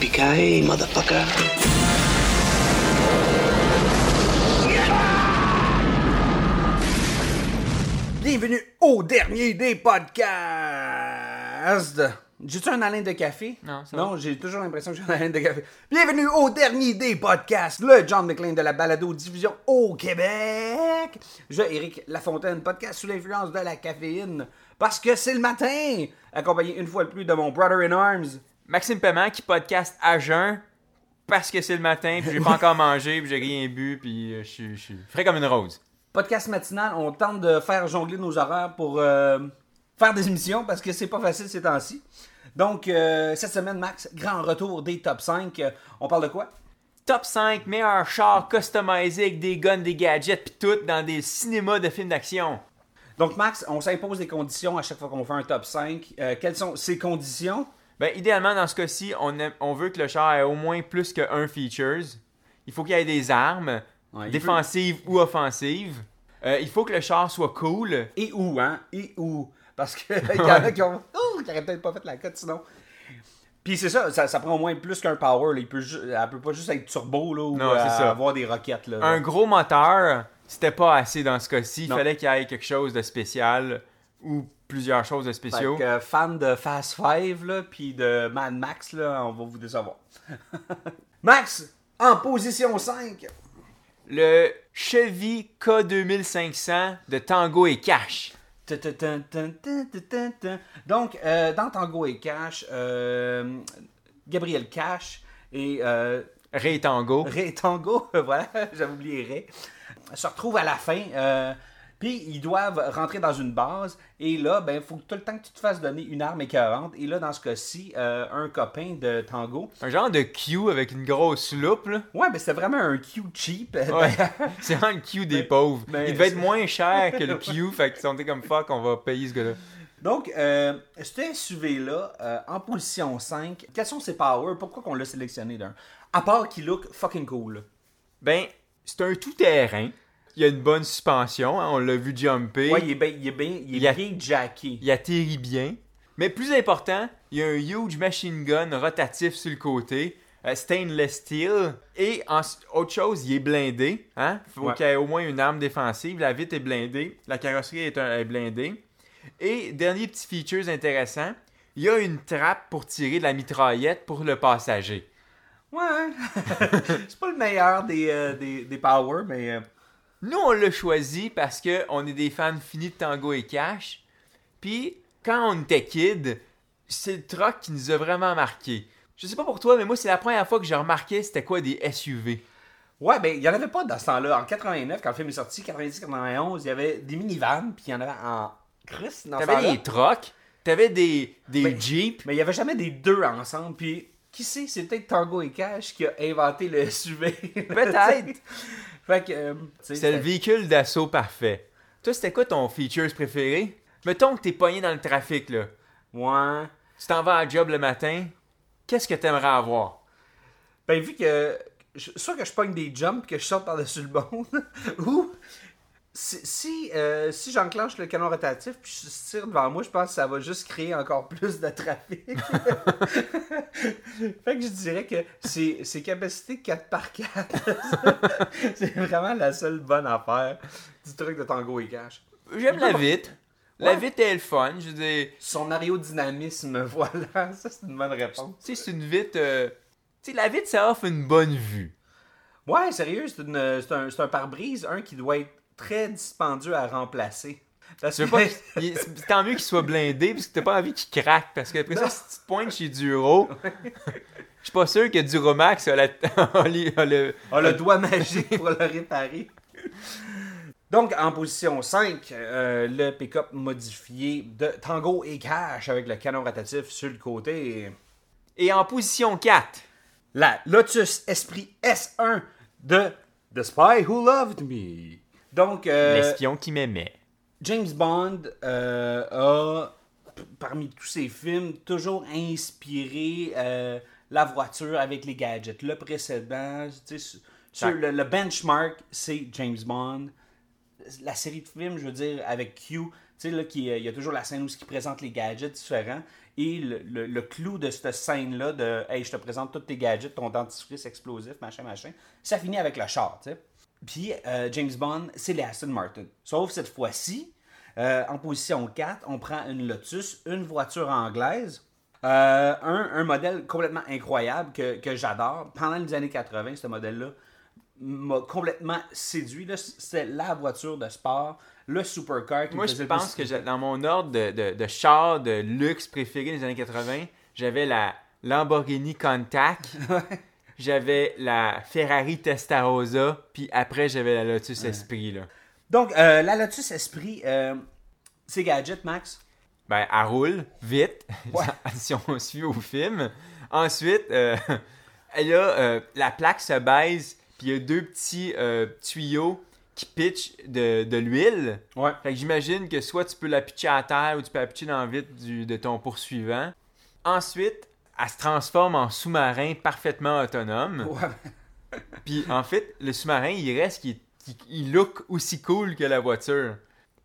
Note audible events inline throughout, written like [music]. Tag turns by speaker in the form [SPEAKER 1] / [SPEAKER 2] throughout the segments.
[SPEAKER 1] Yippee-ki-yay, motherfucker.
[SPEAKER 2] Bienvenue au dernier des podcasts. J'ai-tu un haleine de café?
[SPEAKER 3] Non, ça
[SPEAKER 2] Non, j'ai toujours l'impression que j'ai un haleine de café. Bienvenue au dernier des podcasts, le John McClane de la balado-diffusion au Québec. Je, Éric Lafontaine, podcast sous l'influence de la caféine. Parce que c'est le matin, accompagné une fois de plus de mon brother in arms.
[SPEAKER 3] Maxime Paiement qui podcast à jeun parce que c'est le matin, puis j'ai pas encore mangé, puis j'ai rien bu, puis euh, je suis- frais comme une rose.
[SPEAKER 2] Podcast matinal, on tente de faire jongler nos horaires pour euh, faire des émissions parce que c'est pas facile ces temps-ci. Donc, euh, cette semaine, Max, grand retour des top 5. Euh, on parle de quoi?
[SPEAKER 3] Top 5 meilleurs chars customisés avec des guns, des gadgets, puis tout dans des cinémas de films d'action.
[SPEAKER 2] Donc, Max, on s'impose des conditions à chaque fois qu'on fait un top 5. Euh, quelles sont ces conditions?
[SPEAKER 3] Ben, idéalement, dans ce cas-ci, on, aime- on veut que le char ait au moins plus que un features. Il faut qu'il y ait des armes,
[SPEAKER 2] Ouais,
[SPEAKER 3] défensives ou offensives. Euh, il faut que le char soit cool.
[SPEAKER 2] Et où, hein? Et où? Parce qu'il [laughs] y en a qui ont. Oh, qui peut-être pas fait la cote sinon. Puis c'est ça, ça, ça prend au moins plus qu'un power. Là. Il peut elle peut pas juste être turbo là, ou
[SPEAKER 3] Non,
[SPEAKER 2] euh,
[SPEAKER 3] ça.
[SPEAKER 2] avoir des roquettes. Là.
[SPEAKER 3] Un gros moteur, c'était pas assez dans ce cas-ci. Il fallait qu'il y ait quelque chose de spécial ou plusieurs choses de
[SPEAKER 2] Fait
[SPEAKER 3] spéciaux.
[SPEAKER 2] que, fan de Fast Five, là, puis de Mad Max, là, on va vous décevoir. [laughs] Max, en position 5.
[SPEAKER 3] Le Chevy K2500 de Tango et Cash.
[SPEAKER 2] Donc, euh, dans Tango et Cash, euh, Gabriel Cash et euh,
[SPEAKER 3] Ray Tango.
[SPEAKER 2] Ray Tango, [laughs] voilà, j'avais oublié Ray, se retrouvent à la fin. Puis ils doivent rentrer dans une base. Et là, ben, faut que tout le temps que tu te fasses donner une arme écœurante. Et là, dans ce cas-ci, euh, un copain de Tango.
[SPEAKER 3] Un genre de Q avec une grosse loupe. Là.
[SPEAKER 2] Ouais, mais c'était vraiment un Q cheap.
[SPEAKER 3] Ouais. [laughs] C'est vraiment le Q des pauvres.
[SPEAKER 2] ben,
[SPEAKER 3] Il devait être
[SPEAKER 2] c'est-
[SPEAKER 3] moins cher que le Q. [laughs] fait qu'ils sont comme fuck, on va payer ce gars-là.
[SPEAKER 2] Donc, euh, ce SUV-là, euh, en position 5, quels sont ses powers? Pourquoi qu'on l'a sélectionné d'un? À part qu'il look fucking cool.
[SPEAKER 3] Ben, c'est un tout-terrain. Il y a une bonne suspension. hein, on l'a vu jumper.
[SPEAKER 2] Ouais, il est bien, il est bien, il est
[SPEAKER 3] Il a-
[SPEAKER 2] bien jacké.
[SPEAKER 3] Il atterrit bien. Mais plus important, il y a un huge machine gun rotatif sur le côté, euh, stainless steel. Et en- autre chose, il est blindé. Hein? faut
[SPEAKER 2] Ouais.
[SPEAKER 3] qu'il y ait au moins une arme défensive. La vitre est blindée. La carrosserie est, un- est blindée. Et dernier petit feature intéressant, il y a une trappe pour tirer de la mitraillette pour le passager.
[SPEAKER 2] Ouais. [laughs] c'est pas le meilleur des, euh, des, des powers, mais. euh,
[SPEAKER 3] Nous, on l'a choisi parce que on est des fans finis de Tango et Cash. Puis, quand on était kid, c'est le truck qui nous a vraiment marqué. Je sais pas pour toi, mais moi, c'est la première fois que j'ai remarqué c'était quoi des SUV.
[SPEAKER 2] Ouais, ben, il y en avait pas dans ce temps-là. En 89, quand le film est sorti, 90-91, il y avait des minivans, puis il y en avait en Chris dans
[SPEAKER 3] T'avais des trucks, t'avais des, des
[SPEAKER 2] Ben,
[SPEAKER 3] Jeeps.
[SPEAKER 2] Mais il y avait jamais des deux ensemble, puis qui sait, c'est peut-être Tango et Cash qui a inventé le SUV.
[SPEAKER 3] Peut-être.
[SPEAKER 2] Fait que. euh,
[SPEAKER 3] C'était le véhicule d'assaut parfait. Toi, c'était quoi ton features préféré? Mettons que t'es pogné dans le trafic, là.
[SPEAKER 2] Ouais.
[SPEAKER 3] Tu t'en vas à la job le matin. Qu'est-ce que t'aimerais avoir?
[SPEAKER 2] Ben, vu que. Soit que je pogne des jumps que je saute par-dessus le bon, [laughs] ou. Si, si, euh, si j'enclenche le canon rotatif puis je tire devant moi, je pense que ça va juste créer encore [laughs] plus de trafic. [laughs] fait que je dirais que c'est c'est capacité 4x4. [laughs] c'est vraiment la seule bonne affaire du truc de Tango et Cash.
[SPEAKER 3] J'aime la vitre. La
[SPEAKER 2] Ouais.
[SPEAKER 3] vitre est le fun. Je veux dire,
[SPEAKER 2] Son aérodynamisme, voilà, ça c'est une bonne réponse.
[SPEAKER 3] Tu sais, c'est une vitre. euh, Tu sais, la vitre, ça offre une bonne vue.
[SPEAKER 2] Ouais, sérieux, c'est un, c'est un pare-brise, un qui doit être très dispendieux à remplacer. Parce
[SPEAKER 3] veux pas. [laughs] tant mieux qu'il soit blindé, parce que t'as pas envie qu'il craque. Parce que après ça, si tu te pointes chez Duro, [laughs] je suis pas sûr que Duromax a, la, [laughs] a les- a le.
[SPEAKER 2] a le doigt magique pour le réparer. Donc, en position 5, euh, le pick-up modifié de Tango et Cash avec le canon rotatif sur le côté.
[SPEAKER 3] Et en position 4,
[SPEAKER 2] La Lotus Esprit S1 de The Spy Who Loved Me. Donc, euh,
[SPEAKER 3] l'espion qui m'aimait.
[SPEAKER 2] James Bond euh, a, parmi tous ses films, toujours inspiré euh, la voiture avec les gadgets. Le précédent, sur- le, le benchmark, c'est James Bond. La série de films, je veux dire, avec Q, tu sais, là, qui, il y a toujours la scène où il présente les gadgets différents. Et le, le- le clou de cette scène-là, de Hey, je te présente tous tes gadgets, ton dentifrice explosif, machin, machin, ça finit avec le char, tu sais. Puis euh, James Bond, c'est les Aston Martin. Sauf cette fois-ci, euh, en position 4, on prend une Lotus, une voiture anglaise, euh, un, un modèle complètement incroyable que, que j'adore. Pendant les années 80, ce modèle-là m'a complètement séduit. C'est la voiture de sport, le supercar qui
[SPEAKER 3] Moi,
[SPEAKER 2] me
[SPEAKER 3] je pense
[SPEAKER 2] plus-
[SPEAKER 3] que dans mon ordre de, de, de char de luxe préféré des années 80, j'avais la Lamborghini Countach, [laughs] j'avais la Ferrari Testarossa, puis après, j'avais la Lotus Esprit. Là.
[SPEAKER 2] Donc, euh, la Lotus Esprit, euh, c'est gadget, Max?
[SPEAKER 3] Ben, elle roule vite, [laughs]
[SPEAKER 2] Ouais.
[SPEAKER 3] si on [laughs] suit au film. Ensuite, euh, [laughs] elle a, euh, la plaque se baise, puis il y a deux petits tuyaux qui pitchent de, de l'huile.
[SPEAKER 2] Ouais.
[SPEAKER 3] Fait que j'imagine que soit tu peux la pitcher à terre ou tu peux la pitcher dans le vide du- de ton poursuivant. Ensuite, elle se transforme en sous-marin parfaitement autonome.
[SPEAKER 2] Ouais. [laughs]
[SPEAKER 3] Puis en fait, le sous-marin, il reste qu'il qu'il- il look aussi cool que la voiture.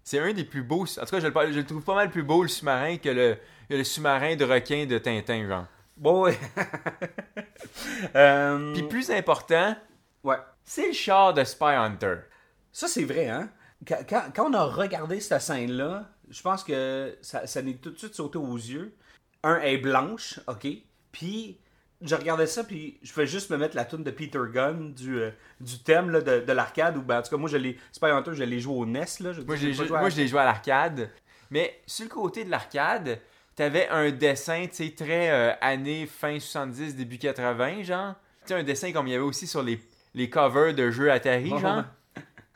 [SPEAKER 3] C'est un des plus beaux. En tout cas, je le, je le trouve pas mal plus beau le sous-marin que le, sous-marin de requin de Tintin, genre.
[SPEAKER 2] Bon, ouais. [laughs] Euh,
[SPEAKER 3] Puis plus important,
[SPEAKER 2] ouais.
[SPEAKER 3] c'est le char de Spy Hunter.
[SPEAKER 2] Ça, c'est vrai, hein? Quand, quand- quand on a regardé cette scène-là, je pense que ça, ça n'est tout de suite sauté aux yeux. Un est blanche, OK? Puis, je regardais ça, puis je fais juste me mettre la tune de Peter Gunn du, euh, du thème là, de, de l'arcade. Ou ben, en tout cas, moi, je l'ai. Spy Hunter, je l'ai joué au NES, là. Je,
[SPEAKER 3] Moi, je l'ai
[SPEAKER 2] joué
[SPEAKER 3] joué à l'arcade. Mais sur le côté de l'arcade, t'avais un dessin, tu sais, très euh, années fin 70, début 80, genre. Tu sais, un dessin comme il y avait aussi sur les, les covers de jeux Atari, genre.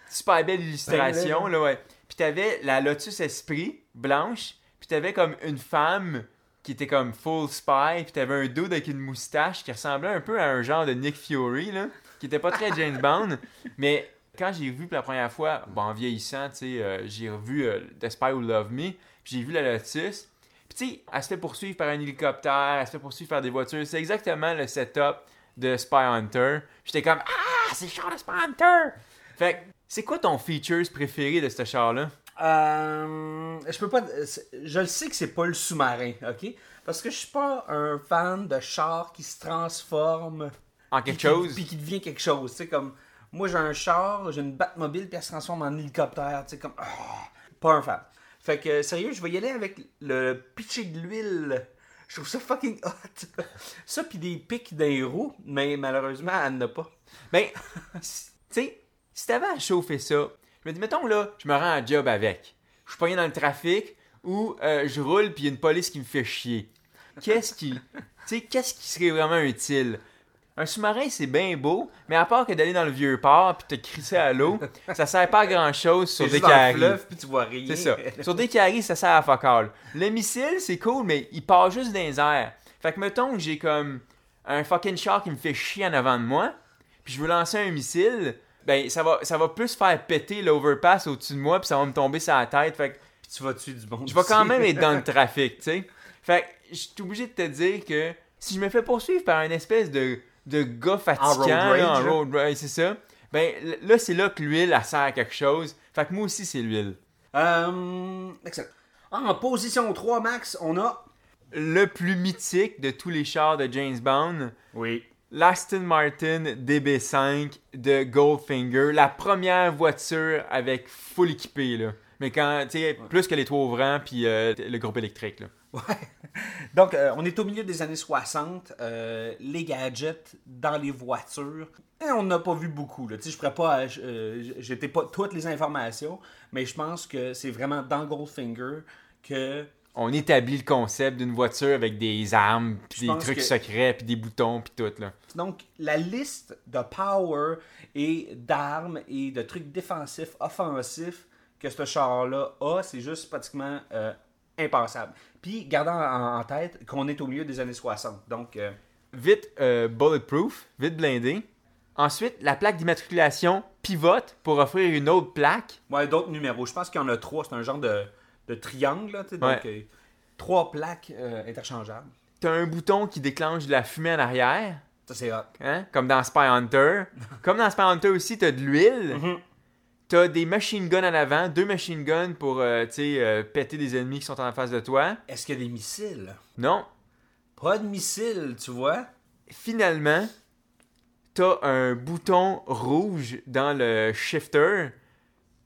[SPEAKER 3] Super belle illustration,
[SPEAKER 2] Ben,
[SPEAKER 3] là, ouais. Puis t'avais la Lotus Esprit, blanche. Puis t'avais comme une femme qui était comme full spy. Puis t'avais un dude avec une moustache qui ressemblait un peu à un genre de Nick Fury, là. Qui était pas très James Bond. [laughs] Mais quand j'ai vu pour la première fois, bon, en vieillissant, euh, j'ai revu euh, The Spy Who Loved Me. Puis j'ai vu la Lotus. Puis tu sais, elle se fait poursuivre par un hélicoptère, elle se fait poursuivre par des voitures. C'est exactement le setup de Spy Hunter. J'étais comme Ah, c'est le char de Spy Hunter! Fait c'est quoi ton features préféré de ce char-là?
[SPEAKER 2] Euh, je peux pas. Je le sais que c'est pas le sous-marin, ok? Parce que je suis pas un fan de char qui se transforme.
[SPEAKER 3] En
[SPEAKER 2] puis
[SPEAKER 3] quelque
[SPEAKER 2] qui-
[SPEAKER 3] chose?
[SPEAKER 2] Puis qui devient quelque chose. Tu sais, comme. Moi, j'ai un char, j'ai une Batmobile, puis elle se transforme en hélicoptère. Tu sais, comme. ah, pas un fan. Fait que, sérieux, je vais y aller avec le pitcher de l'huile. Je trouve ça fucking hot. [laughs] Ça, puis des pics d'un roues, mais malheureusement, elle n'a pas.
[SPEAKER 3] Ben, [laughs] tu sais, si t'avais à chauffer ça, me dis, mettons là, je me rends à job avec. Je suis pogné dans le trafic ou euh, je roule puis il y a une police qui me fait chier. Qu'est-ce qui. Tu sais, qu'est-ce qui serait vraiment utile? Un sous-marin, c'est bien beau, mais à part que d'aller dans le vieux port puis te crisser à l'eau, ça sert pas à grand-chose sur des
[SPEAKER 2] fleuve, puis tu vois rien.
[SPEAKER 3] C'est ça. Sur des carrés, ça sert à fuck all. Le missile, c'est cool, mais il part juste dans les airs. Fait que mettons que j'ai comme un fucking char qui me fait chier en avant de moi, puis je veux lancer un missile, ben ça va, ça va plus faire péter l'overpass au-dessus de moi, puis ça va me tomber sur la tête. Fait que
[SPEAKER 2] Puis tu vas tuer du monde.
[SPEAKER 3] je vais quand même être dans le [laughs] trafic, tu sais. Fait que je suis obligé de te dire que si je me fais poursuivre par une espèce de, de gars fatigant, en road rage, c'est ça, ben là, c'est là que l'huile, elle sert à quelque chose. Fait que moi aussi, c'est l'huile.
[SPEAKER 2] Euh, excellent. En position 3, Max, on a.
[SPEAKER 3] le plus mythique de tous les chars de James Bond,
[SPEAKER 2] Oui.
[SPEAKER 3] l'Aston Martin DB5 de Goldfinger, la première voiture avec full équipé là. Mais quand, tu sais, plus que les trois ouvrants puis euh, le groupe électrique là. [laughs]
[SPEAKER 2] Ouais. Donc, euh, on est au milieu des années 60. euh, les gadgets dans les voitures. Et on n'a pas vu beaucoup. Là. Tu sais, Je pourrais pas. J'étais pas toutes les informations, mais je pense que c'est vraiment dans Goldfinger que.
[SPEAKER 3] On établit le concept d'une voiture avec des armes, puis des trucs
[SPEAKER 2] que-
[SPEAKER 3] secrets, puis des boutons, puis tout là.
[SPEAKER 2] Donc, la liste de power et d'armes et de trucs défensifs, offensifs que ce char-là a, c'est juste pratiquement euh, impensable. Puis Puis, gardant en, en tête qu'on est au milieu des années 60. Donc, euh,
[SPEAKER 3] Vite euh, bulletproof, vite blindé. Ensuite, la plaque d'immatriculation pivote pour offrir une autre plaque.
[SPEAKER 2] ouais, d'autres numéros. Je pense qu'il y en a trois. C'est un genre de, de triangle, là, tu sais. Donc,
[SPEAKER 3] Ouais.
[SPEAKER 2] euh, trois plaques euh, interchangeables.
[SPEAKER 3] T'as un bouton qui déclenche de la fumée en arrière,
[SPEAKER 2] Ça, c'est hot.
[SPEAKER 3] hein, comme dans Spy Hunter. [laughs] comme dans Spy Hunter aussi, t'as de l'huile.
[SPEAKER 2] Mhm.
[SPEAKER 3] T'as des machine guns en avant, deux machine guns pour, euh, euh, péter des ennemis qui sont en face de toi.
[SPEAKER 2] Est-ce qu'il y a des missiles?
[SPEAKER 3] Non.
[SPEAKER 2] Pas de missiles, tu vois.
[SPEAKER 3] Finalement, t'as un bouton rouge dans le shifter.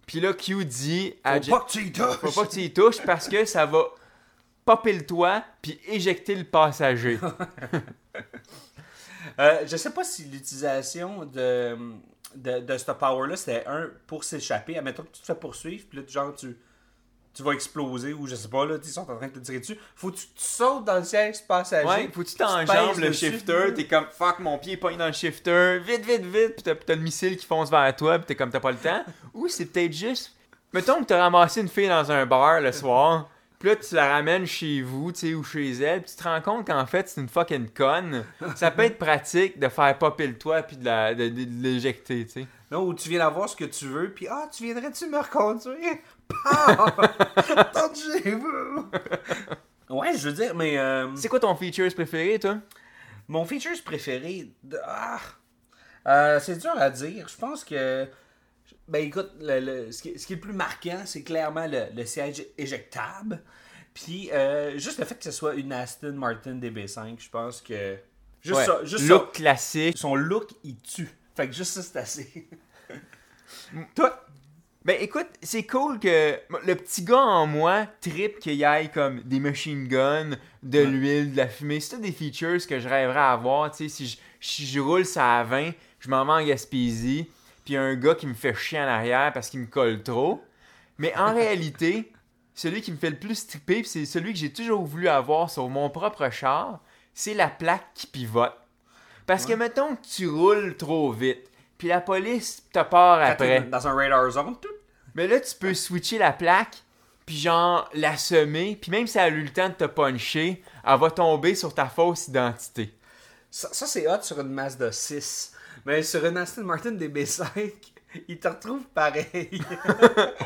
[SPEAKER 3] Puis là, Q dit à
[SPEAKER 2] Faut pas que tu y touches.
[SPEAKER 3] Faut pas que tu y touches parce que ça va popper le toit puis éjecter le passager. [laughs]
[SPEAKER 2] Euh, je sais pas si l'utilisation de, de, de ce power-là, c'était un pour s'échapper. Admettons que tu te fais poursuivre, puis là, genre, tu, tu vas exploser, ou je sais pas, là, ils sont en train de te tirer dessus. Faut que tu, tu sautes dans le siège passager.
[SPEAKER 3] Ouais, faut que tu t'enjambes le
[SPEAKER 2] dessus.
[SPEAKER 3] shifter, t'es comme fuck mon pied pogne dans le shifter, vite vite vite, puis t'as, le missile qui fonce vers toi, puis t'es comme t'as pas le temps. [laughs] Ou c'est peut-être juste, mettons que t'as ramassé une fille dans un bar le soir, puis là tu la ramènes chez vous, tu sais, ou chez elle, puis tu te rends compte qu'en fait c'est une fucking conne. Ça peut être pratique de faire popper le toit puis de, la, de, de- de l'éjecter, tu sais.
[SPEAKER 2] Non, où tu viens d'avoir ce que tu veux, puis ah, tu viendrais-tu me reconduire? Pah! [laughs] Tant chez vous! Ouais, je veux dire, mais. euh,
[SPEAKER 3] C'est quoi ton features préféré, toi?
[SPEAKER 2] Mon features préféré. de- ah, Euh, c'est dur à dire. Je pense que. Ben écoute, le- le- ce, qui, ce qui est le plus marquant, c'est clairement le, le siège éjectable. Puis euh, juste le fait que ce soit une Aston Martin DB5, je pense que. Juste
[SPEAKER 3] Ouais.
[SPEAKER 2] ça. Juste
[SPEAKER 3] Look
[SPEAKER 2] ça.
[SPEAKER 3] classique.
[SPEAKER 2] Son look, il tue. Fait que juste ça, c'est assez. [laughs] Toi,
[SPEAKER 3] Ben écoute, c'est cool que le petit gars en moi tripe qu'il y ait comme des machine guns, de l'huile, de la fumée. C'est tout des features que je rêverais avoir. Tu sais, si je, si je roule ça à 20, je m'en vais en Gaspésie, puis il y a un gars qui me fait chier en arrière parce qu'il me colle trop. Mais en [laughs] réalité, celui qui me fait le plus triper, c'est celui que j'ai toujours voulu avoir sur mon propre char, c'est la plaque qui pivote. Parce que mettons que tu roules trop vite, puis la police te part après.
[SPEAKER 2] dans un radar zone, tout.
[SPEAKER 3] Mais là, tu peux switcher la plaque, puis genre la semer, puis même si elle a eu le temps de te puncher, elle va tomber sur ta fausse identité.
[SPEAKER 2] Ça, ça, c'est hot sur une Mazda 6. Mais sur une Aston Martin DB5, [laughs] il te retrouve pareil. [laughs]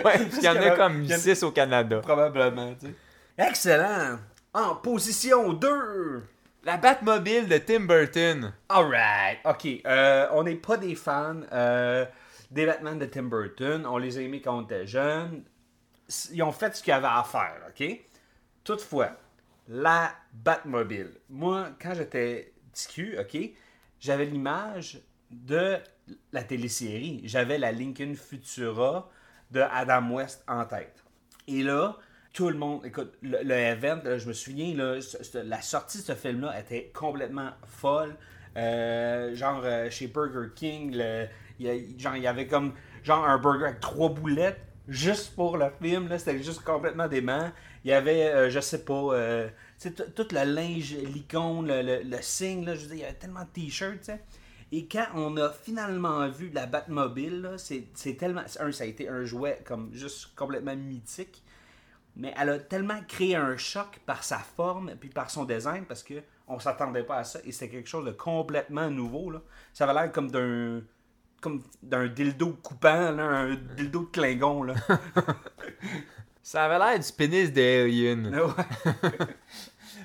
[SPEAKER 3] Ouais, qu'il y en a comme
[SPEAKER 2] il y en a-
[SPEAKER 3] 6 au Canada.
[SPEAKER 2] Probablement, tu sais. Excellent! En position 2!
[SPEAKER 3] La Batmobile de Tim Burton.
[SPEAKER 2] Alright, ok. Euh, on n'est pas des fans euh, des Batman de Tim Burton. On les a aimés quand on était jeunes. Ils ont fait ce qu'il y avait à faire, ok? Toutefois, la Batmobile. Moi, quand j'étais TQ, ok, j'avais l'image de la télésérie. J'avais la Lincoln Futura de Adam West en tête. Et là, tout le monde, écoute, le, event, je me souviens, là, la sortie de ce film-là était complètement folle. Euh, genre, euh, chez Burger King, le- il y, genre, il avait comme genre un burger avec trois boulettes juste pour le film. C'était juste complètement dément. Il y avait, euh, je sais pas, euh, tout le linge, l'icône, le, le, signe, là, je veux dire, il y avait tellement de t-shirts. Et quand on a finalement vu la Batmobile, c'est tellement. Un, ça a été un jouet comme juste complètement mythique. Mais elle a tellement créé un choc par sa forme puis par son design parce que on s'attendait pas à ça et c'était quelque chose de complètement nouveau. Ça avait l'air comme d'un comme d'un dildo coupant, là, un dildo de Klingon. Là. [laughs]
[SPEAKER 3] Ça avait l'air du pénis d'Alien.
[SPEAKER 2] Ouais.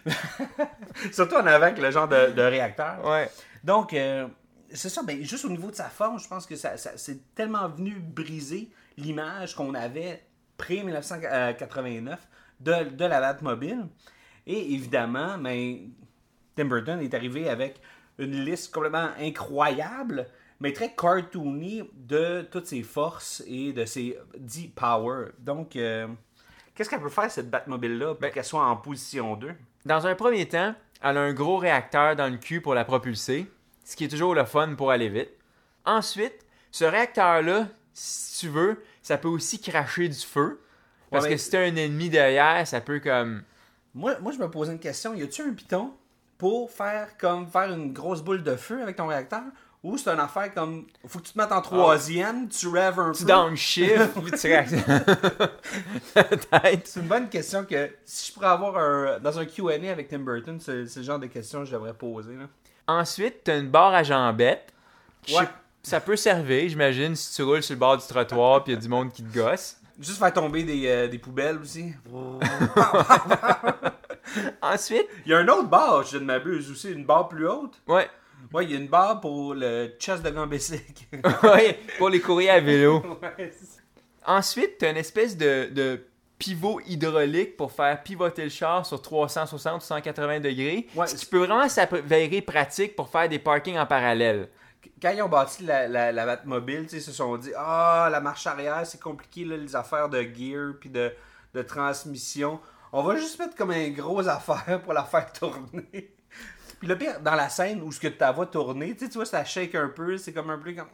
[SPEAKER 2] [laughs] Surtout en avant avec le genre de, de réacteur.
[SPEAKER 3] Ouais.
[SPEAKER 2] Donc, euh, c'est ça, ben, juste au niveau de sa forme, je pense que ça, ça- c'est tellement venu briser l'image qu'on avait pré-1989 de, de la Batmobile. Et évidemment, ben, Tim Burton est arrivé avec une liste complètement incroyable, mais très cartoony de toutes ses forces et de ses 10 powers. Donc, euh, qu'est-ce qu'elle peut faire, cette Batmobile-là, pour qu'elle soit en position 2?
[SPEAKER 3] Dans un premier temps, elle a un gros réacteur dans le cul pour la propulser, ce qui est toujours le fun pour aller vite. Ensuite, ce réacteur-là, si tu veux, ça peut aussi cracher du feu. Parce
[SPEAKER 2] Ouais, mais-
[SPEAKER 3] que si t'as un ennemi derrière, ça peut comme.
[SPEAKER 2] Moi, moi, je me posais une question. Y a-tu un piton pour faire comme faire une grosse boule de feu avec ton réacteur ou c'est une affaire comme. Faut que tu te mettes en troisième, tu rêves un
[SPEAKER 3] Tu
[SPEAKER 2] peu.
[SPEAKER 3] downshift, [laughs] puis tu réactionnes. Peut-être.
[SPEAKER 2] C'est une bonne question que si je pourrais avoir un. Dans un QA avec Tim Burton, c'est le genre de questions que je devrais poser. Là.
[SPEAKER 3] Ensuite, t'as une barre à jambettes.
[SPEAKER 2] Ouais.
[SPEAKER 3] Ça peut servir, j'imagine, si tu roules sur le bord du trottoir puis il y a du monde qui te gosse.
[SPEAKER 2] Juste faire tomber des, euh, des poubelles aussi. [laughs]
[SPEAKER 3] Ensuite,
[SPEAKER 2] Il y a un autre bar, je ne m'abuse aussi, une barre plus haute.
[SPEAKER 3] ouais,
[SPEAKER 2] Ouais, il y a une barre pour le chest de Gambessic. [laughs]
[SPEAKER 3] ouais, pour les courriers à vélo. [laughs]
[SPEAKER 2] ouais,
[SPEAKER 3] Ensuite, t'as une espèce de, de pivot hydraulique pour faire pivoter le char sur 360 ou 180 degrés.
[SPEAKER 2] Ouais.
[SPEAKER 3] Ce qui peut vraiment s'avérer pratique pour faire des parkings en parallèle.
[SPEAKER 2] Quand ils ont bâti la, la, la Batmobile, tu ils se sont dit Ah, la marche arrière, c'est compliqué, là, les affaires de gear puis de, de transmission. On va juste mettre comme un gros affaire pour la faire [laughs] tourner. Puis le pire, dans la scène où ce que ta voix tourner, tu vois, ça shake un peu, c'est comme un peu comme.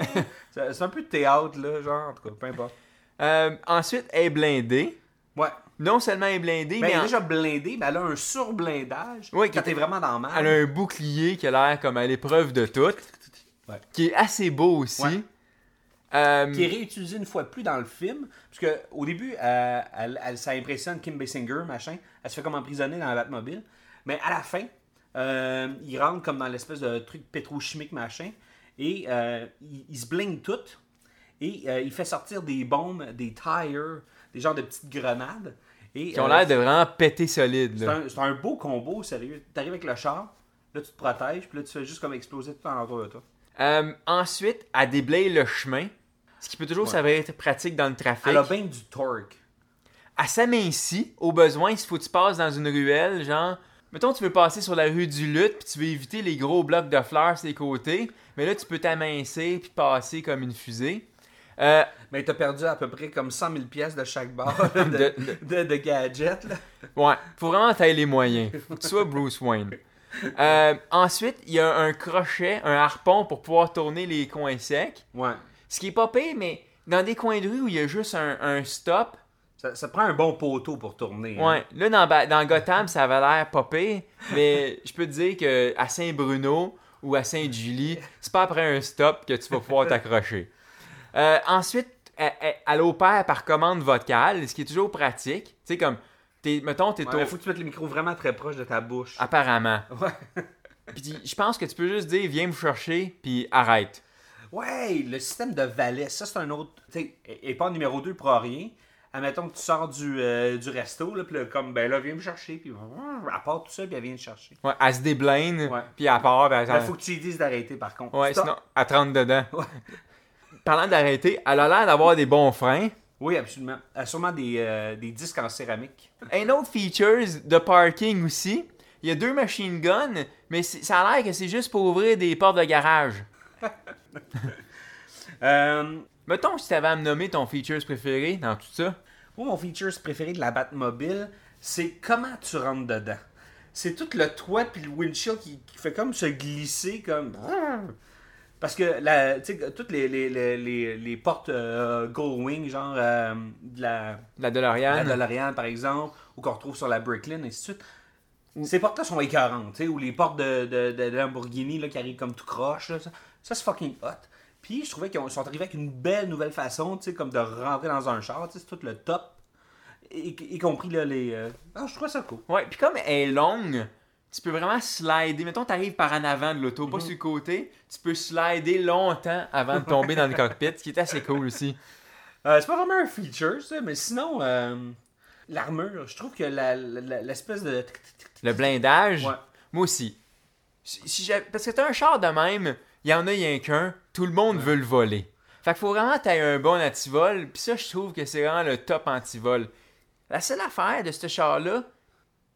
[SPEAKER 2] [laughs] c'est un peu de théâtre, là, genre, en tout cas, peu importe.
[SPEAKER 3] Euh, ensuite, elle est blindée.
[SPEAKER 2] Ouais.
[SPEAKER 3] Non seulement elle est blindée,
[SPEAKER 2] Ben,
[SPEAKER 3] mais
[SPEAKER 2] elle est
[SPEAKER 3] en-
[SPEAKER 2] déjà blindée, mais elle a un surblindage.
[SPEAKER 3] Ouais,
[SPEAKER 2] quand
[SPEAKER 3] qui-
[SPEAKER 2] t'es vraiment dans le mal.
[SPEAKER 3] elle a un bouclier qui a l'air comme à l'épreuve de tout.
[SPEAKER 2] Ouais.
[SPEAKER 3] Qui est assez beau aussi.
[SPEAKER 2] Ouais.
[SPEAKER 3] Euh,
[SPEAKER 2] qui est réutilisé une fois de plus dans le film. Parce que au début, euh, elle, elle- ça impressionne Kim Basinger, machin. Elle se fait comme emprisonner dans la Batmobile. Mais à la fin, euh, il rentre comme dans l'espèce de truc pétrochimique, machin. Et euh, il, il se blingue tout. Et euh, il fait sortir des bombes, des tires, des genres de petites grenades. Et,
[SPEAKER 3] qui ont
[SPEAKER 2] euh,
[SPEAKER 3] l'air de vraiment péter solide.
[SPEAKER 2] c'est un, beau combo, sérieux. T'arrives avec le char, là tu te protèges, puis là tu fais juste comme exploser tout autour de toi.
[SPEAKER 3] Euh, ensuite, elle déblaye le chemin. Ce qui peut toujours
[SPEAKER 2] Ouais.
[SPEAKER 3] s'avérer être pratique dans le trafic.
[SPEAKER 2] Elle a bien du torque.
[SPEAKER 3] Elle s'amincit au besoin s'il faut que tu passes dans une ruelle, genre. Mettons, tu veux passer sur la rue du Lutte, puis tu veux éviter les gros blocs de fleurs sur les côtés, mais là, tu peux t'amincer puis passer comme une fusée. Euh,
[SPEAKER 2] Mais t'as perdu à peu près comme 100 000 pièces de chaque barre [laughs] de,
[SPEAKER 3] De-
[SPEAKER 2] de, de gadgets. Là.
[SPEAKER 3] ouais, faut vraiment tailler les moyens. Faut que tu sois Bruce Wayne. Euh, ensuite, il y a un crochet, un harpon pour pouvoir tourner les coins secs.
[SPEAKER 2] Ouais.
[SPEAKER 3] Ce qui est pas pire, mais dans des coins de rue où il y a juste un, un stop,
[SPEAKER 2] Ça, ça prend un bon poteau pour tourner. hein.
[SPEAKER 3] Ouais, là dans, dans Gotham, ça avait l'air pire, mais [laughs] je peux te dire que à Saint-Bruno ou à Sainte-Julie, c'est pas après un stop que tu vas pouvoir t'accrocher. Euh, ensuite, elle, elle- elle opère par commande vocale, ce qui est toujours pratique. Tu sais, comme, mettons, t'es
[SPEAKER 2] Ouais,
[SPEAKER 3] au-
[SPEAKER 2] mais faut que tu mettes le micro vraiment très proche de ta bouche.
[SPEAKER 3] Apparemment.
[SPEAKER 2] Ouais. [laughs]
[SPEAKER 3] Puis je pense que tu peux juste dire, viens me chercher, puis arrête.
[SPEAKER 2] Ouais, le système de valet, ça c'est un autre. Tu sais, est pas numéro 2 pour rien. Admettons que tu sors du, euh, du resto, là, puis là, comme, ben là, viens me chercher, puis elle part tout ça, puis elle vient te chercher.
[SPEAKER 3] Ouais, elle se déblinde,
[SPEAKER 2] Ouais.
[SPEAKER 3] puis elle part, puis elle
[SPEAKER 2] Il faut que tu lui dises d'arrêter, par contre.
[SPEAKER 3] Ouais,
[SPEAKER 2] Stop.
[SPEAKER 3] sinon, elle te rentre dedans.
[SPEAKER 2] Ouais. [laughs]
[SPEAKER 3] Parlant d'arrêter, elle a l'air d'avoir des bons freins.
[SPEAKER 2] Oui, absolument. Elle a sûrement des, euh, des disques en céramique.
[SPEAKER 3] Un autre features de parking aussi, il y a deux machine guns, mais ça a l'air que c'est juste pour ouvrir des portes de garage. [laughs]
[SPEAKER 2] Euh,
[SPEAKER 3] Mettons si tu avais à me nommer ton features préféré dans tout ça.
[SPEAKER 2] Moi, mon feature préféré de la Batmobile, c'est comment tu rentres dedans. C'est tout le toit puis le windshield qui, qui fait comme se glisser comme. Parce que la, tu sais, toutes les, les, les, les, les portes euh, Goldwing, genre euh, de la,
[SPEAKER 3] La
[SPEAKER 2] la
[SPEAKER 3] DeLorean.
[SPEAKER 2] DeLorean par exemple, ou qu'on retrouve sur la Brooklyn, et ainsi de suite. Ces portes-là sont écœurantes, tu sais, ou les portes de, de, de Lamborghini là, qui arrivent comme tout croche, là, ça, ça, c'est fucking hot. Puis je trouvais qu'ils ont- sont arrivés avec une belle nouvelle façon, tu sais, comme de rentrer dans un char, tu sais, c'est tout le top, y, y compris là, les... euh, Ah, je trouvais ça cool.
[SPEAKER 3] Ouais, puis comme elle est longue, tu peux vraiment slider. Mettons, t'arrives par en avant de l'auto,
[SPEAKER 2] Mhm.
[SPEAKER 3] pas sur le côté. Tu peux slider longtemps avant de tomber dans le cockpit, ce qui est assez cool aussi.
[SPEAKER 2] Euh, c'est pas vraiment un feature, ça, mais sinon, euh, l'armure, je trouve que l'espèce de...
[SPEAKER 3] Le blindage,
[SPEAKER 2] Ouais.
[SPEAKER 3] moi aussi. Si, si j'ai- parce que t'as un char de même, il y en a rien qu'un, tout le monde veut le voler. Fait qu'il faut vraiment que t'aies un bon antivol, puis ça, je trouve que c'est vraiment le top antivol. La seule affaire de ce char-là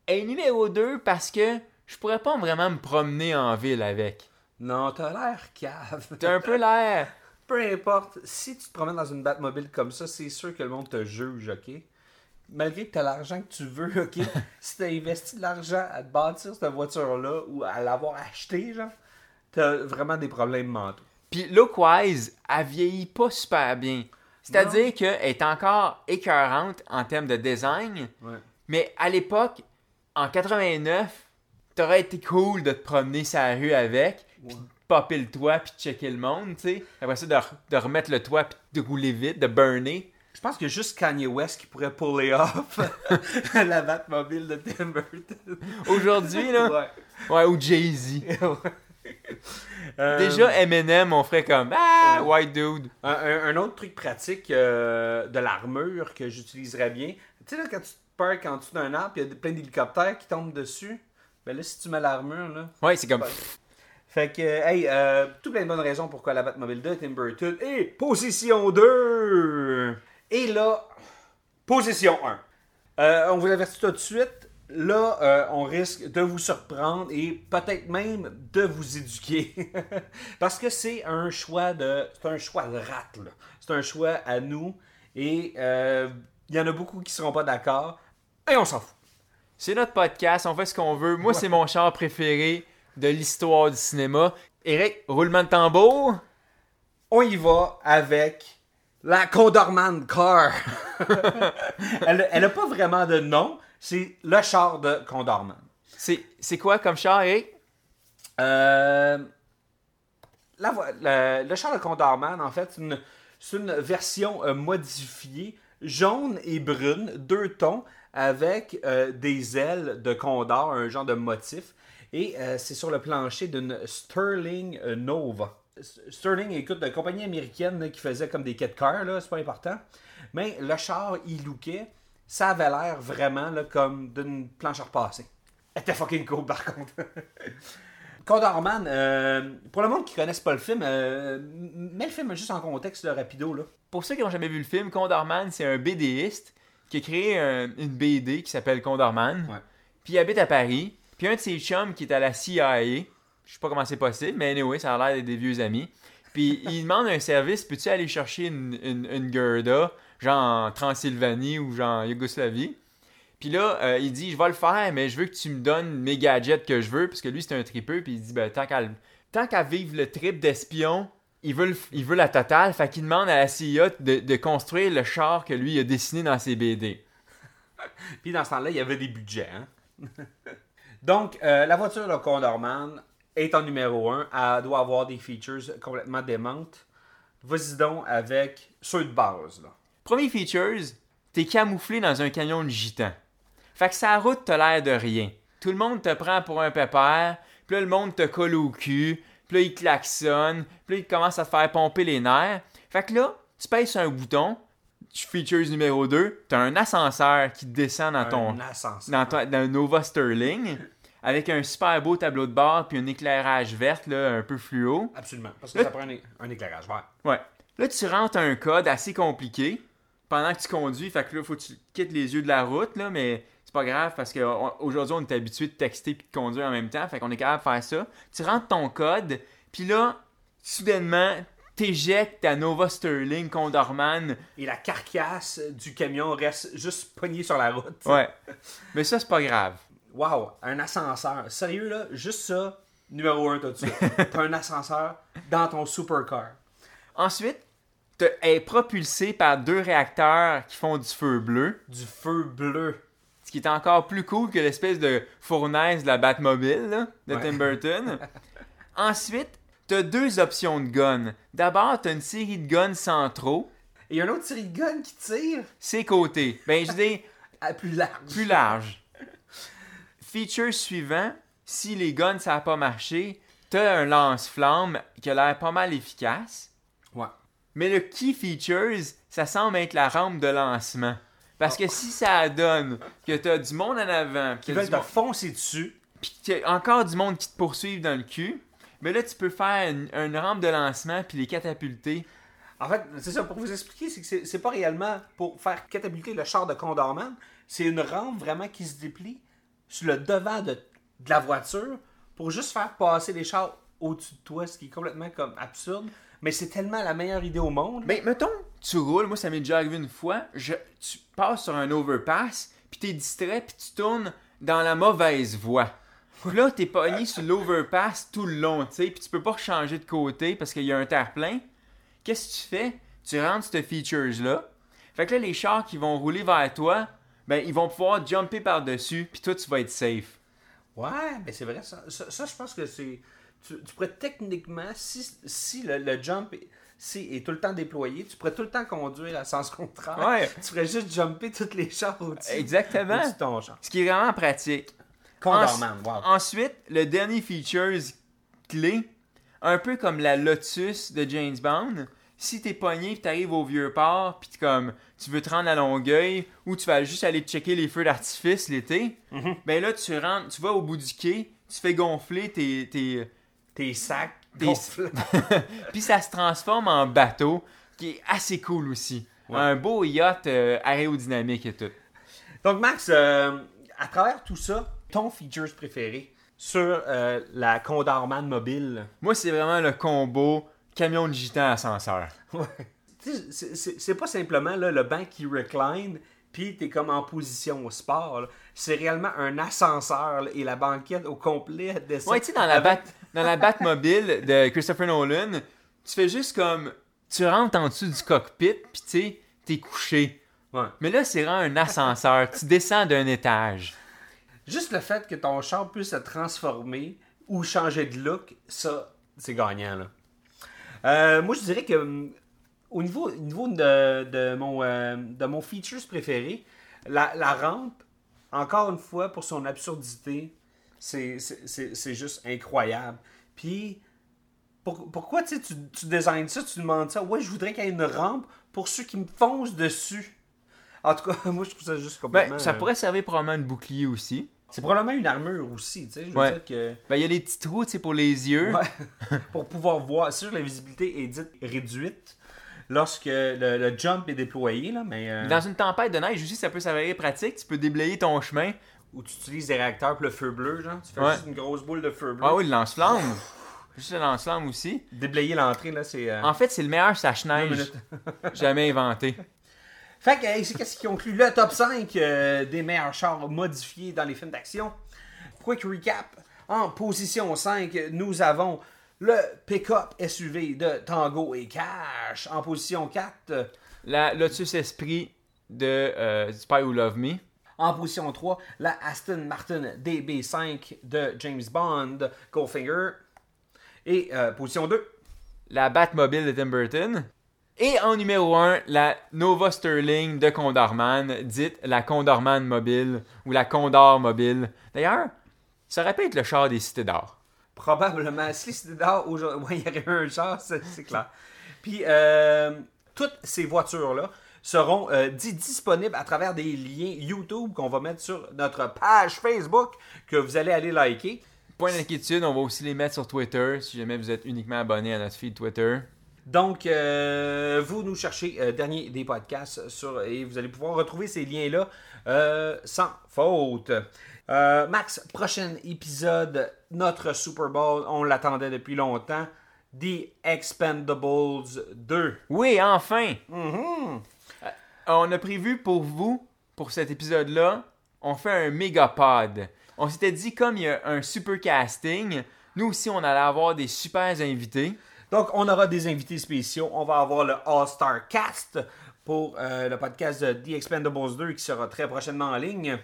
[SPEAKER 3] est numéro 2 parce que je pourrais pas vraiment me promener en ville avec.
[SPEAKER 2] Non, t'as l'air cave.
[SPEAKER 3] T'as un peu l'air. [laughs]
[SPEAKER 2] Peu importe, si tu te promènes dans une Batmobile comme ça, c'est sûr que le monde te juge, ok? Malgré que tu as l'argent que tu veux, ok? [laughs] si tu as investi de l'argent à te bâtir cette voiture-là ou à l'avoir achetée, genre, tu as vraiment des problèmes mentaux.
[SPEAKER 3] Puis look-wise, elle vieillit pas super bien. C'est-à-dire qu'elle est encore écœurante en termes de design,
[SPEAKER 2] Ouais.
[SPEAKER 3] mais à l'époque, en 89, t'aurais été cool de te promener la rue avec. Puis popper le toit puis de checker le monde, tu sais. Après ça, de, re- de remettre le toit puis de rouler vite, de burner.
[SPEAKER 2] Je pense a juste Kanye West qui pourrait puller off [laughs] la Batmobile de Tim Burton.
[SPEAKER 3] Aujourd'hui, là,
[SPEAKER 2] Ouais.
[SPEAKER 3] ouais, ou Jay-Z. [laughs]
[SPEAKER 2] Euh,
[SPEAKER 3] Déjà, Eminem, on ferait comme Ah, white dude.
[SPEAKER 2] Un, autre truc pratique euh, de l'armure que j'utiliserais bien. Tu sais, là, quand tu te parques en dessous d'un arbre, il y a plein d'hélicoptères qui tombent dessus. Ben là, si tu mets l'armure, là.
[SPEAKER 3] Ouais, c'est comme.
[SPEAKER 2] Fait que, hey, euh, tout plein de bonnes raisons pourquoi la Batmobile de Tim Burton est position 2. Et là, position 1. Euh, on vous avertit tout de suite. Là, euh, on risque de vous surprendre et peut-être même de vous éduquer. [laughs] Parce que c'est un choix de. C'est un choix de rate, là. C'est un choix à nous. Et euh, il y en a beaucoup qui seront pas d'accord. Et on s'en fout.
[SPEAKER 3] C'est notre podcast, on fait ce qu'on veut. Moi, c'est mon char préféré de l'histoire du cinéma. Eric, roulement de tambour.
[SPEAKER 2] on y va avec la Condorman Car. [laughs] [laughs] elle, elle a pas vraiment de nom, c'est le char de Condorman.
[SPEAKER 3] C'est quoi comme char, Eric?
[SPEAKER 2] Euh, la le, char de Condorman, en fait, c'est une, version euh, modifiée, jaune et brune, deux tons, avec euh, des ailes de condor, un genre de motif. Et c'est sur le plancher d'une Sterling Nova. Sterling, écoute, une compagnie américaine là, qui faisait comme des kit cars, là, c'est pas important. Mais le char, il lookait, ça avait l'air vraiment là, comme d'une planche à repasser. Elle était fucking cool par contre. [laughs] Condorman, euh, pour le monde qui connaisse pas le film, euh, mets le film juste en contexte là, rapido. Là.
[SPEAKER 3] Pour ceux qui n'ont jamais vu le film, Condorman, c'est un BDiste qui a créé un- une BD qui s'appelle Condorman.
[SPEAKER 2] Ouais.
[SPEAKER 3] Puis il habite à Paris. Puis un de ses chums qui est à la CIA, je sais pas comment c'est possible, mais anyway, ça a l'air d'être des vieux amis. Puis il demande un service, peux-tu aller chercher une, une, une Gerda, genre en Transylvanie ou genre en Yougoslavie? Puis là, euh, il dit, je vais le faire, mais je veux que tu me donnes mes gadgets que je veux, parce que lui, c'est un tripeux, puis il dit, ben, tant qu'à vivre le trip d'espion, il veut, il veut la totale, fait qu'il demande à la CIA de, construire le char que lui a dessiné dans ses BD. [laughs]
[SPEAKER 2] Puis dans ce temps-là, il y avait des budgets. hein. [laughs] Donc, euh, la voiture de Condorman est en numéro 1. Elle doit avoir des features complètement démentes. Vas-y donc avec ceux de base.
[SPEAKER 3] Premier features, t'es camouflé dans un camion de gitan. Fait que sa route t'as l'air de rien. Tout le monde te prend pour un pépère, puis là le monde te colle au cul, puis là il klaxonne, puis là il commence à te faire pomper les nerfs. Fait que là, tu sur un bouton, tu features numéro 2, t'as un ascenseur qui descend dans ton,
[SPEAKER 2] Un ascenseur.
[SPEAKER 3] dans, ton- dans un Nova Sterling, avec un super beau tableau de bord puis un éclairage vert là, un peu fluo.
[SPEAKER 2] Absolument. Parce que ça prend un, un éclairage vert.
[SPEAKER 3] Ouais. Là, tu rentres un code assez compliqué pendant que tu conduis. Fait que là, faut que tu quittes les yeux de la route, là, mais c'est pas grave parce qu'aujourd'hui, on est habitué de texter puis de conduire en même temps. Fait qu'on est capable de faire ça. Tu rentres ton code, puis là, soudainement, t'éjectes ta Nova Sterling Condorman.
[SPEAKER 2] Et la carcasse du camion reste juste pognée sur la route.
[SPEAKER 3] Ouais. Mais ça, c'est pas grave.
[SPEAKER 2] Wow, un ascenseur. Sérieux, là, juste ça, numéro 1 tout de suite. T'as un ascenseur dans ton supercar.
[SPEAKER 3] Ensuite, est propulsée par deux réacteurs qui font du feu bleu.
[SPEAKER 2] Du feu bleu.
[SPEAKER 3] Ce qui est encore plus cool que l'espèce de fournaise de la Batmobile là, de
[SPEAKER 2] Ouais.
[SPEAKER 3] Tim Burton. [laughs] Ensuite, t'as deux options de guns. D'abord, t'as une série de guns centraux.
[SPEAKER 2] Et il y a un autre série de guns qui tire?
[SPEAKER 3] Ses côtés. Ben, je dis
[SPEAKER 2] à [laughs] plus large.
[SPEAKER 3] plus large. Feature suivant, si les guns ça a pas marché, t'as un lance-flamme qui a l'air pas mal efficace.
[SPEAKER 2] Ouais.
[SPEAKER 3] Mais le key features, ça semble être la rampe de lancement. Parce que si ça donne que t'as du monde en avant,
[SPEAKER 2] Qui veulent te
[SPEAKER 3] monde-
[SPEAKER 2] foncer dessus.
[SPEAKER 3] puis qu'il y a encore du monde qui te poursuivent dans le cul, mais là, tu peux faire une, une rampe de lancement puis les catapulter.
[SPEAKER 2] En fait, c'est ça, pour vous expliquer, c'est que c'est- c'est pas réellement pour faire catapulter le char de Condorman. C'est une rampe vraiment qui se déplie sur le devant de, de la voiture pour juste faire passer les chars au-dessus de toi, ce qui est complètement comme absurde. Mais c'est tellement la meilleure idée au monde.
[SPEAKER 3] Ben, mettons, tu roules, moi ça m'est déjà arrivé une fois, je, tu passes sur un overpass, puis t'es distrait, puis tu tournes dans la mauvaise voie. Puis là, t'es pogné sur l'overpass tout le long, tu sais, puis tu peux pas changer de côté parce qu'il y a un terre-plein. Qu'est-ce que tu fais? Tu rentres ce features-là. Fait que là, les chars qui vont rouler vers toi, ben, ils vont pouvoir jumper par-dessus, puis toi, tu vas être safe.
[SPEAKER 2] Ouais, mais c'est vrai, ça, ça, ça, je pense que c'est. Tu, tu pourrais techniquement, si, si le, le jump est, si est tout le temps déployé, tu pourrais tout le temps conduire à sens contraire.
[SPEAKER 3] Ouais. [laughs]
[SPEAKER 2] Tu pourrais juste jumper toutes les chars au-dessus.
[SPEAKER 3] Exactement.
[SPEAKER 2] ton char.
[SPEAKER 3] Ce qui est vraiment pratique.
[SPEAKER 2] Condorman, wow.
[SPEAKER 3] Ensuite, le dernier features clé, un peu comme la Lotus de James Bond, si t'es pogné pis t'arrives au vieux port pis t'es comme tu veux te rendre à Longueuil ou tu vas juste aller checker les feux d'artifice l'été,
[SPEAKER 2] Mhm.
[SPEAKER 3] ben là tu rentres, tu vas au bout du quai, tu fais gonfler tes, tes
[SPEAKER 2] Tes sacs, gonflants. [laughs]
[SPEAKER 3] puis ça se transforme en bateau qui est assez cool aussi. Un beau yacht euh, aérodynamique et tout.
[SPEAKER 2] Donc, Max, euh, à travers tout ça, ton features préféré sur euh, la Condorman mobile.
[SPEAKER 3] Moi c'est vraiment le combo camion de gitan ascenseur.
[SPEAKER 2] Ouais. C'est- pas simplement là, le banc qui recline, puis t'es comme en position au sport. C'est réellement un ascenseur là, et la banquette au complet descend.
[SPEAKER 3] Ouais, tu sais, dans la, bat, dans la Batmobile de Christopher Nolan, tu fais juste comme. Tu rentres en dessous du cockpit, puis tu sais, t'es couché.
[SPEAKER 2] Ouais.
[SPEAKER 3] Mais là, c'est vraiment un ascenseur. tu descends d'un étage.
[SPEAKER 2] Juste le fait que ton char puisse se transformer ou changer de look, ça, c'est gagnant. Là. Euh, moi, je dirais que hum, au niveau, au niveau de, de mon, euh, de mon features préféré, la, la rampe, encore une fois, pour son absurdité, c'est- juste incroyable. Puis, pour- pourquoi tu, tu, designes ça, tu demandes ça? Ouais, je voudrais qu'il y ait une rampe pour ceux qui me foncent dessus. En tout cas, [laughs] moi, je trouve ça juste complètement...
[SPEAKER 3] Ben, ça
[SPEAKER 2] euh,
[SPEAKER 3] pourrait servir probablement de bouclier aussi.
[SPEAKER 2] c'est probablement une armure aussi, tu sais. Je veux dire que.
[SPEAKER 3] Ben, il y a des petits trous, tu sais, pour les yeux.
[SPEAKER 2] Ouais. [laughs] pour pouvoir voir. C'est sûr, la visibilité est dite réduite lorsque le, le jump est déployé, là, mais. euh,
[SPEAKER 3] Dans une tempête de neige aussi, ça peut s'avérer pratique. Tu peux déblayer ton chemin.
[SPEAKER 2] Où tu utilises des réacteurs pour le feu bleu, genre. Tu fais
[SPEAKER 3] Ouais.
[SPEAKER 2] juste une grosse boule de feu bleu.
[SPEAKER 3] Ah oui, le lance-flamme. Juste le lance-flamme aussi.
[SPEAKER 2] Déblayer l'entrée, là, c'est. euh,
[SPEAKER 3] En fait, c'est le meilleur sache-neige [laughs] jamais inventé.
[SPEAKER 2] Fait que, c'est qu'est-ce qui conclut le top 5 euh, des meilleurs chars modifiés dans les films d'action? Quick recap. En position 5, nous avons le pick-up SUV de Tango et Cash. En position 4, euh,
[SPEAKER 3] La Lotus Esprit de euh, Spy Who Love Me.
[SPEAKER 2] En position 3, la Aston Martin DB5 de James Bond, Goldfinger. Et euh, position 2,
[SPEAKER 3] la Batmobile de Tim Burton. Et en numéro 1, la Nova Sterling de Condorman, dite la Condorman Mobile ou la Condor Mobile. D'ailleurs, ça aurait pu être le char des cités d'or.
[SPEAKER 2] probablement, si c'était d'or, aujourd'hui, [laughs] il y aurait eu un char, c'est c'est clair. Puis, euh, toutes ces voitures-là seront euh, di- disponibles à travers des liens YouTube qu'on va mettre sur notre page Facebook que vous allez aller liker.
[SPEAKER 3] Point d'inquiétude, on va aussi les mettre sur Twitter si jamais vous êtes uniquement abonné à notre feed Twitter.
[SPEAKER 2] Donc, euh, vous nous cherchez euh, dernier des podcasts sur, et vous allez pouvoir retrouver ces liens-là euh, sans faute. Max, prochain épisode, notre Super Bowl, on l'attendait depuis longtemps. The Expendables 2.
[SPEAKER 3] Oui, enfin! Euh, On a prévu pour vous, pour cet épisode-là, on fait un méga pod. On s'était dit, comme il y a un super casting, nous aussi, on allait avoir des super invités.
[SPEAKER 2] Donc, on aura des invités spéciaux. On va avoir le All-Star Cast pour euh, le podcast de The Expendables 2 qui sera très prochainement en ligne.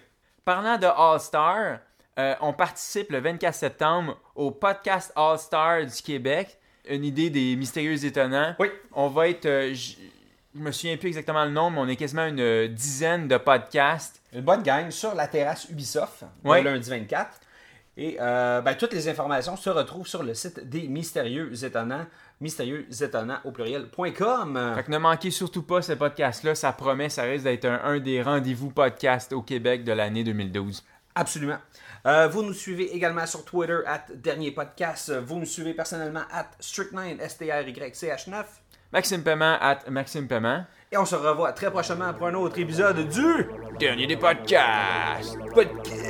[SPEAKER 3] Parlant de All-Star, euh, on participe le 24 septembre au podcast All-Star du Québec. Une idée des mystérieux étonnants.
[SPEAKER 2] Oui.
[SPEAKER 3] On va être. euh, je me souviens plus exactement le nombre, mais on est quasiment une euh, dizaine de podcasts.
[SPEAKER 2] Une bonne gang sur la terrasse Ubisoft, le lundi 24. Et euh, ben, toutes les informations se retrouvent sur le site des Mystérieux Étonnants, mystérieux étonnants au pluriel.com.
[SPEAKER 3] Fait que ne manquez surtout pas ce podcast-là. Ça promet, ça risque d'être un, un des rendez-vous podcasts au Québec de l'année 2012.
[SPEAKER 2] Absolument. Euh, vous nous suivez également sur Twitter, at Dernier Podcast. Vous nous suivez personnellement, at Strict9, S-T-R-Y-C-H-9.
[SPEAKER 3] Maxime Paiement at Maxime Paiement.
[SPEAKER 2] Et on se revoit très prochainement pour un autre épisode du
[SPEAKER 3] Dernier des podcasts.
[SPEAKER 2] Podcast.